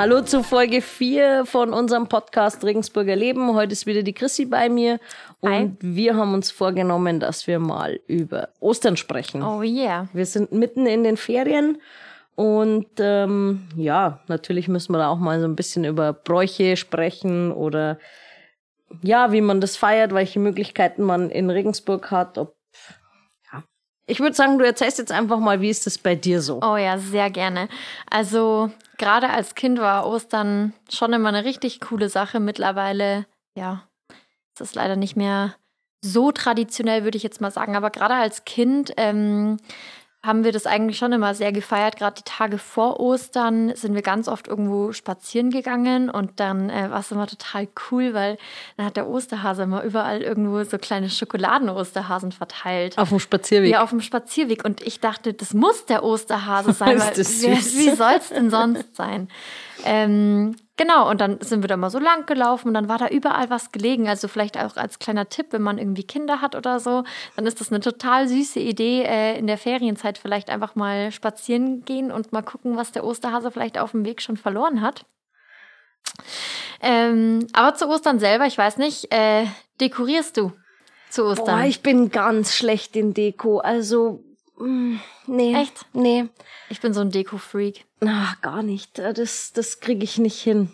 Hallo zu Folge 4 von unserem Podcast Regensburger Leben. Heute ist wieder die Chrissy bei mir und Hi. wir haben uns vorgenommen, dass wir mal über Ostern sprechen. Oh yeah. Wir sind mitten in den Ferien und ähm, ja, natürlich müssen wir da auch mal so ein bisschen über Bräuche sprechen oder ja, wie man das feiert, welche Möglichkeiten man in Regensburg hat. Ob. Ich würde sagen, du erzählst jetzt einfach mal, wie ist das bei dir so? Oh ja, sehr gerne. Also gerade als Kind war Ostern schon immer eine richtig coole Sache. Mittlerweile, ja, ist das leider nicht mehr so traditionell, würde ich jetzt mal sagen. Aber gerade als Kind ähm, haben wir das eigentlich schon immer sehr gefeiert. Gerade die Tage vor Ostern sind wir ganz oft irgendwo spazieren gegangen und dann äh, war es immer total cool, weil dann hat der Osterhase immer überall irgendwo so kleine Schokoladen-Osterhasen verteilt. Auf dem Spazierweg. Ja, auf dem Spazierweg. Und ich dachte, das muss der Osterhase sein, weil wie soll es denn sonst sein? Ähm, genau, und dann sind wir da mal so lang gelaufen und dann war da überall was gelegen. Also vielleicht auch als kleiner Tipp, wenn man irgendwie Kinder hat oder so, dann ist das eine total süße Idee, äh, in der Ferienzeit vielleicht einfach mal spazieren gehen und mal gucken, was der Osterhase vielleicht auf dem Weg schon verloren hat. Ähm, aber zu Ostern selber, ich weiß nicht, äh, dekorierst du zu Ostern? Boah, ich bin ganz schlecht in Deko. Also, nee. Echt? Nee. ich bin so ein Deko-Freak. Na, gar nicht. Das, das kriege ich nicht hin.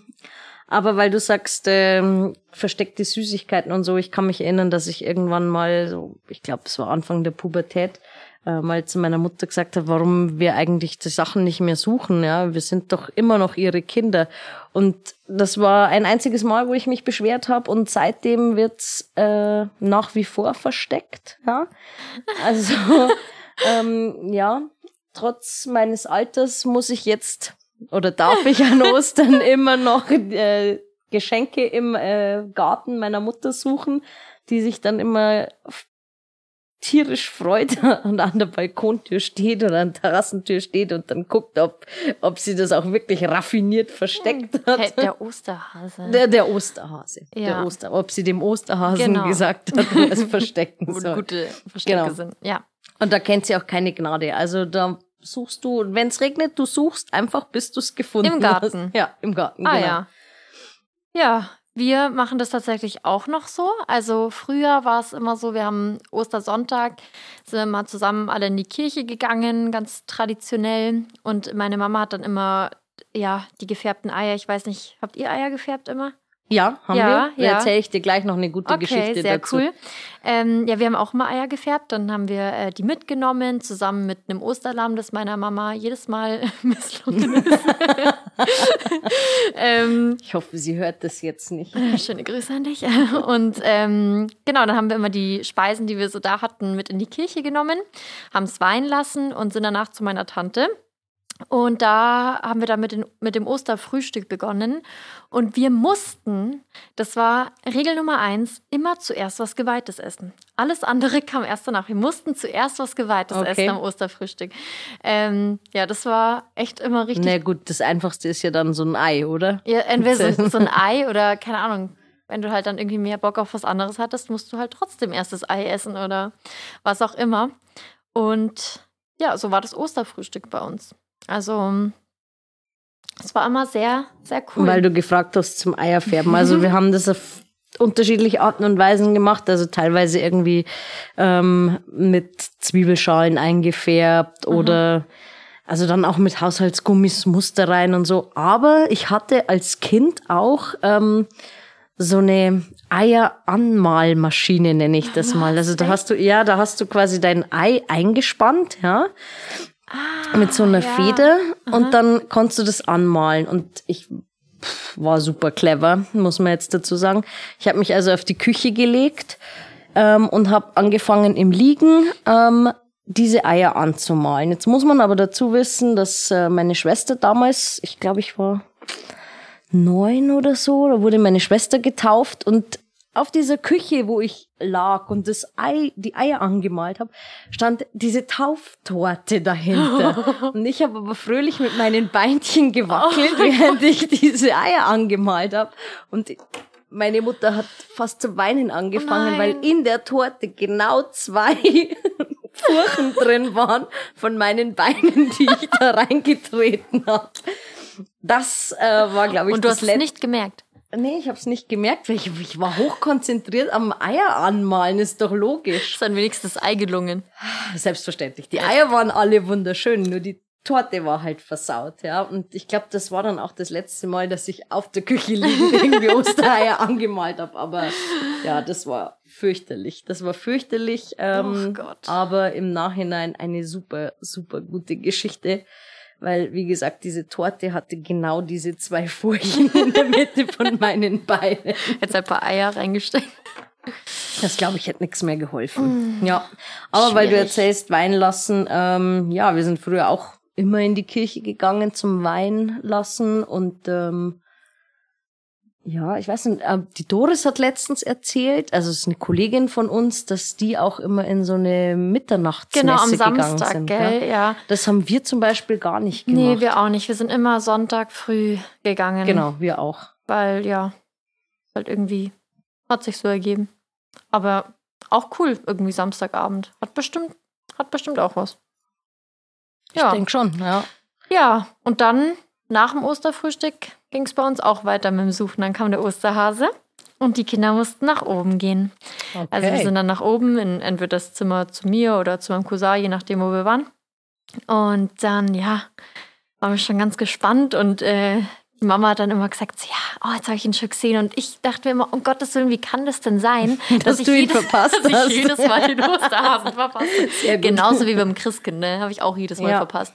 Aber weil du sagst, ähm, versteckte Süßigkeiten und so, ich kann mich erinnern, dass ich irgendwann mal, so, ich glaube, es war Anfang der Pubertät, äh, mal zu meiner Mutter gesagt habe, warum wir eigentlich die Sachen nicht mehr suchen. Ja, wir sind doch immer noch ihre Kinder. Und das war ein einziges Mal, wo ich mich beschwert habe und seitdem wird's äh, nach wie vor versteckt. Ja, also ähm, ja, trotz meines Alters muss ich jetzt oder darf ich an Ostern immer noch äh, Geschenke im äh, Garten meiner Mutter suchen, die sich dann immer tierisch freut und an der Balkontür steht oder an der Terrassentür steht und dann guckt, ob, ob sie das auch wirklich raffiniert versteckt Hey, hat. der Osterhase. Der, der Osterhase. Der Ja. Oster, ob sie dem Osterhasen Genau. gesagt hat, wo er es verstecken soll. gute Verstecke Genau. sind. Ja. Und da kennt sie auch keine Gnade. Also da suchst du, wenn es regnet, du suchst einfach, bis du es gefunden Im Garten. hast. Ja, im Garten. Ah genau. ja. Ja, wir machen das tatsächlich auch noch so. Also früher war es immer so, wir haben Ostersonntag, sind wir mal zusammen alle in die Kirche gegangen, ganz traditionell. Und meine Mama hat dann immer, ja, die gefärbten Eier. Ich weiß nicht, habt ihr Eier gefärbt immer? Ja, haben Ja, wir. Da ja. erzähle ich dir gleich noch eine gute Okay, Geschichte sehr dazu. cool. Ähm, ja, wir haben auch immer Eier gefärbt. Dann haben wir äh, die mitgenommen, zusammen mit einem Osterlamm, das meiner Mama jedes Mal misslungen ist. ähm, Ich hoffe, sie hört das jetzt nicht. schöne Grüße an dich. Und ähm, genau, dann haben wir immer die Speisen, die wir so da hatten, mit in die Kirche genommen, haben es weihen lassen und sind danach zu meiner Tante. Und da haben wir dann mit, den, mit dem Osterfrühstück begonnen. Und wir mussten, das war Regel Nummer eins, immer zuerst was Geweihtes essen. Alles andere kam erst danach. Wir mussten zuerst was Geweihtes Okay. essen am Osterfrühstück. Ähm, ja, das war echt immer richtig Na gut, das Einfachste ist ja dann so ein Ei, oder? ja, entweder so, so ein Ei oder keine Ahnung. Wenn du halt dann irgendwie mehr Bock auf was anderes hattest, musst du halt trotzdem erst das Ei essen oder was auch immer. Und ja, so war das Osterfrühstück bei uns. Also, es war immer sehr, sehr cool. Weil du gefragt hast zum Eierfärben. Also wir haben das auf unterschiedliche Arten und Weisen gemacht. Also teilweise irgendwie ähm, mit Zwiebelschalen eingefärbt oder also dann auch mit Haushaltsgummis Muster rein und so. Aber ich hatte als Kind auch ähm, so eine Eieranmalmaschine, nenne ich das mal. Also da hast du, ja, da hast du quasi dein Ei eingespannt, ja mit so einer ja. Feder und dann konntest du das anmalen und ich pff, war super clever, muss man jetzt dazu sagen. Ich habe mich also auf die Küche gelegt ähm, und habe angefangen im Liegen ähm, diese Eier anzumalen. Jetzt muss man aber dazu wissen, dass äh, meine Schwester damals, ich glaube, ich war neun oder so, da wurde meine Schwester getauft und auf dieser Küche, wo ich lag und das Ei, die Eier angemalt habe, stand diese Tauftorte dahinter. und ich habe aber fröhlich mit meinen Beinchen gewackelt, während ich diese Eier angemalt habe. Und meine Mutter hat fast zu weinen angefangen, Oh weil in der Torte genau zwei Furchen drin waren von meinen Beinen, die ich da reingetreten habe. Das äh, war, glaube ich, Und du das hast es nicht gemerkt. Nee, ich habe es nicht gemerkt, weil ich, ich war hochkonzentriert am Eier anmalen, ist doch logisch. Ist dann wenigstens das Ei gelungen. Selbstverständlich. Die Eier waren alle wunderschön, nur die Torte war halt versaut, ja. Und ich glaube, das war dann auch das letzte Mal, dass ich auf der Küche liegend irgendwie Ostereier angemalt habe. Aber ja, das war fürchterlich. Das war fürchterlich. Ähm, Ach Gott. Aber im Nachhinein eine super, super gute Geschichte. Weil, wie gesagt, diese Torte hatte genau diese zwei Furchen in der Mitte von meinen Beinen. Jetzt ein paar Eier reingesteckt. Das glaube ich hätte nichts mehr geholfen. Ja, aber weil du Schwierig. erzählst, Wein lassen, ähm, ja, wir sind früher auch immer in die Kirche gegangen zum Wein lassen und ähm, ja, ich weiß nicht, äh, die Doris hat letztens erzählt, also es ist eine Kollegin von uns, dass die auch immer in so eine Mitternachtsmesse Genau, am Samstag, sind. gell? Ja? Ja. Das haben wir zum Beispiel gar nicht gemacht. Nee, wir auch nicht. Wir sind immer Sonntag früh gegangen. genau, wir auch. Weil, ja, halt irgendwie hat sich so ergeben. Aber auch cool, irgendwie Samstagabend. Hat bestimmt, hat bestimmt auch was. Ich Ja. denke schon, ja. Ja, und dann nach dem Osterfrühstück ging es bei uns auch weiter mit dem Suchen. Dann kam der Osterhase und die Kinder mussten nach oben gehen. Okay. Also wir sind dann nach oben in entweder das Zimmer zu mir oder zu meinem Cousin, je nachdem, wo wir waren. Und dann, ja, waren wir schon ganz gespannt und äh, die Mama hat dann immer gesagt, so, ja, oh, jetzt habe ich ihn schon gesehen. Und ich dachte mir immer, um Gottes Willen, wie kann das denn sein, Dass du ihn verpasst dass hast. ich jedes Mal den Osterhasen verpasse. Gut. Genauso wie beim Christkind, ne? Habe ich auch jedes Mal Ja. verpasst.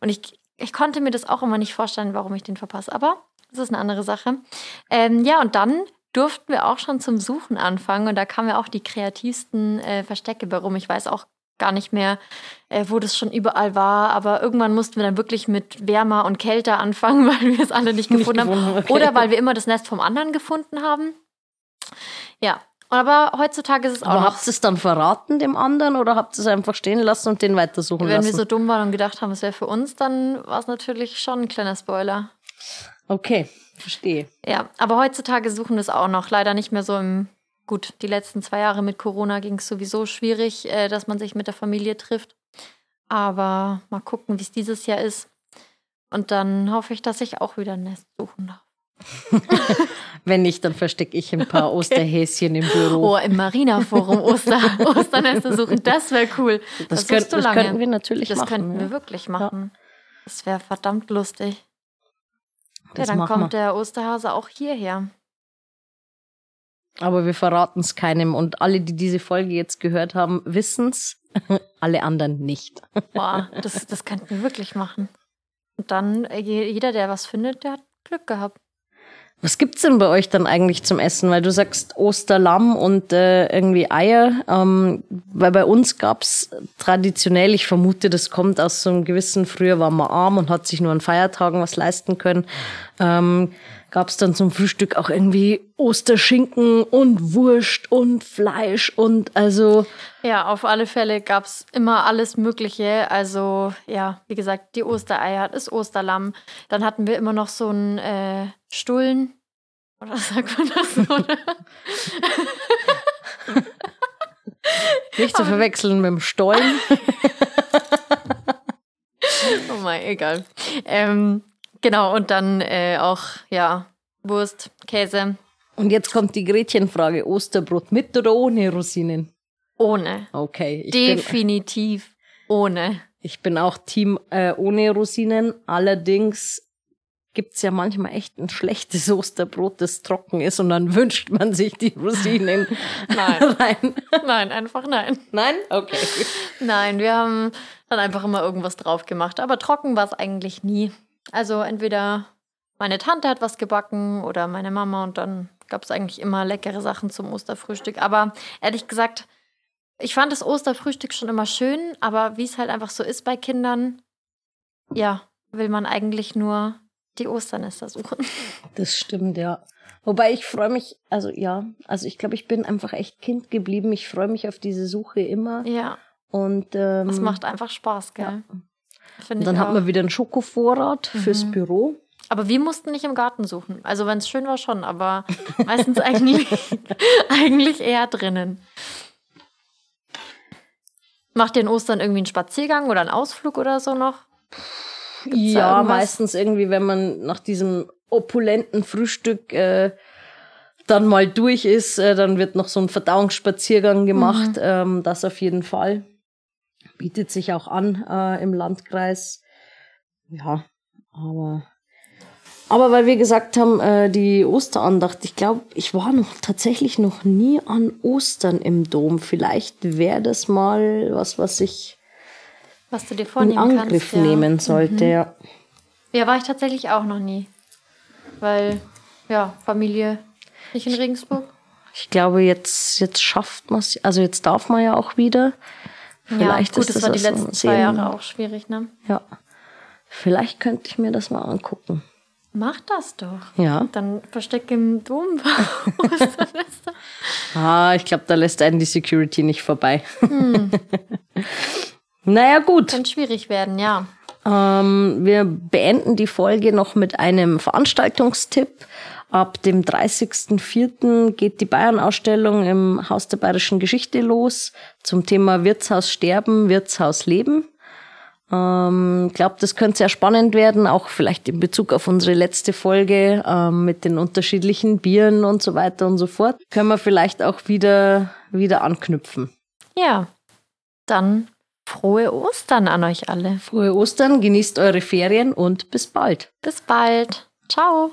Und ich, ich konnte mir das auch immer nicht vorstellen, warum ich den verpasse. Aber das ist eine andere Sache. Ähm, ja, und dann durften wir auch schon zum Suchen anfangen. Und da kamen ja auch die kreativsten äh, Verstecke bei rum. Ich weiß auch gar nicht mehr, äh, wo das schon überall war. Aber irgendwann mussten wir dann wirklich mit wärmer und kälter anfangen, weil wir es alle nicht Nicht gefunden haben. gefunden, okay. Oder weil wir immer das Nest vom anderen gefunden haben. Ja. Aber heutzutage ist es auch Aber noch habt ihr es dann verraten dem anderen oder habt ihr es einfach stehen lassen und den weitersuchen Wenn lassen? wir so dumm waren und gedacht haben, es wäre für uns, dann war es natürlich schon ein kleiner Spoiler. okay, verstehe. Ja, aber heutzutage suchen wir es auch noch. Leider nicht mehr so im. Gut, die letzten zwei Jahre mit Corona ging es sowieso schwierig, äh, dass man sich mit der Familie trifft. Aber mal gucken, wie es dieses Jahr ist. Und dann hoffe ich, dass ich auch wieder ein Nest suchen darf. Wenn nicht, dann verstecke ich ein paar Osterhäschen im Büro. Oh, im Marina-Forum Oster, Osternester suchen, das wäre cool. das, suchst könnt, du das könnten wir natürlich Das machen. könnten ja. wir wirklich machen. Das wäre verdammt lustig. Das ja, dann kommt wir. der Osterhase auch hierher. Aber wir verraten es keinem. Und alle, die diese Folge jetzt gehört haben, wissen's. alle anderen nicht. Boah, das, das könnten wir wirklich machen. Und dann, äh, je- jeder, der was findet, der hat Glück gehabt. Was gibt's denn bei euch dann eigentlich zum Essen? Weil du sagst Osterlamm und äh, irgendwie Eier. Ähm, weil bei uns gab's traditionell, ich vermute, das kommt aus so einem gewissen, früher war man arm und hat sich nur an Feiertagen was leisten können. Ähm, gab's dann zum Frühstück auch irgendwie Osterschinken und Wurst und Fleisch und also Ja, auf alle Fälle gab es immer alles Mögliche. Also, ja, wie gesagt, die Ostereier, das Osterlamm. Dann hatten wir immer noch so einen äh, Stullen. Oder sagt man das so? nicht zu verwechseln mit dem Stollen. oh mein, egal. Ähm, genau, und dann äh, auch, ja, Wurst, Käse, Und jetzt kommt die Gretchenfrage. Osterbrot mit oder ohne Rosinen? ohne. Okay. Ich bin, Definitiv ohne. Ich bin auch Team äh, ohne Rosinen. Allerdings gibt's ja manchmal echt ein schlechtes Osterbrot, das trocken ist und dann wünscht man sich die Rosinen Nein. rein. Nein, einfach nein. Nein? Okay. Nein, wir haben dann einfach immer irgendwas drauf gemacht. Aber trocken war es eigentlich nie. Also entweder meine Tante hat was gebacken oder meine Mama und dann gab es eigentlich immer leckere Sachen zum Osterfrühstück. Aber ehrlich gesagt, ich fand das Osterfrühstück schon immer schön, aber wie es halt einfach so ist bei Kindern, ja, will man eigentlich nur die Osternester suchen. Das stimmt, ja. Wobei ich freue mich, also ja, also ich glaube, ich bin einfach echt Kind geblieben. Ich freue mich auf diese Suche immer. Ja, Und ähm, das macht einfach Spaß, gell? Und dann hat man wieder einen Schokovorrat fürs Mhm. Büro. Aber wir mussten nicht im Garten suchen. Also wenn es schön war schon, aber meistens eigentlich, eigentlich eher drinnen. Macht ihr in Ostern irgendwie einen Spaziergang oder einen Ausflug oder so noch? Gibt's ja, meistens irgendwie, wenn man nach diesem opulenten Frühstück äh, dann mal durch ist, äh, dann wird noch so ein Verdauungsspaziergang gemacht. Ähm, das auf jeden Fall. Bietet sich auch an äh, im Landkreis. Ja, aber aber weil wir gesagt haben, äh, die Osterandacht, ich glaube, ich war noch tatsächlich noch nie an Ostern im Dom. Vielleicht wäre das mal was, was ich Was du dir in vornehmen Angriff kannst. Ja. nehmen sollte. Ja. ja, war ich tatsächlich auch noch nie. Weil, ja, Familie nicht in Regensburg. Ich glaube, jetzt, jetzt schafft man es, also jetzt darf man ja auch wieder. Vielleicht ja, gut, ist das das war die letzten zwei Jahre auch schwierig, ne? Ja. Vielleicht könnte ich mir das mal angucken. Mach das doch. Ja. Dann versteck im Dom. Ah, ich glaube, da lässt einen die Security nicht vorbei. Hm. naja, gut. Kann schwierig werden, ja. Ähm, wir beenden die Folge noch mit einem Veranstaltungstipp. Ab dem 30.04. geht die Bayern-Ausstellung im Haus der Bayerischen Geschichte los zum Thema Wirtshaus sterben, Wirtshaus leben. Ähm, glaube, das könnte sehr spannend werden, auch vielleicht in Bezug auf unsere letzte Folge ähm, mit den unterschiedlichen Bieren und so weiter und so fort. Können wir vielleicht auch wieder, wieder anknüpfen. Ja. Dann frohe Ostern an euch alle. Frohe Ostern, genießt eure Ferien und bis bald. Bis bald. Ciao.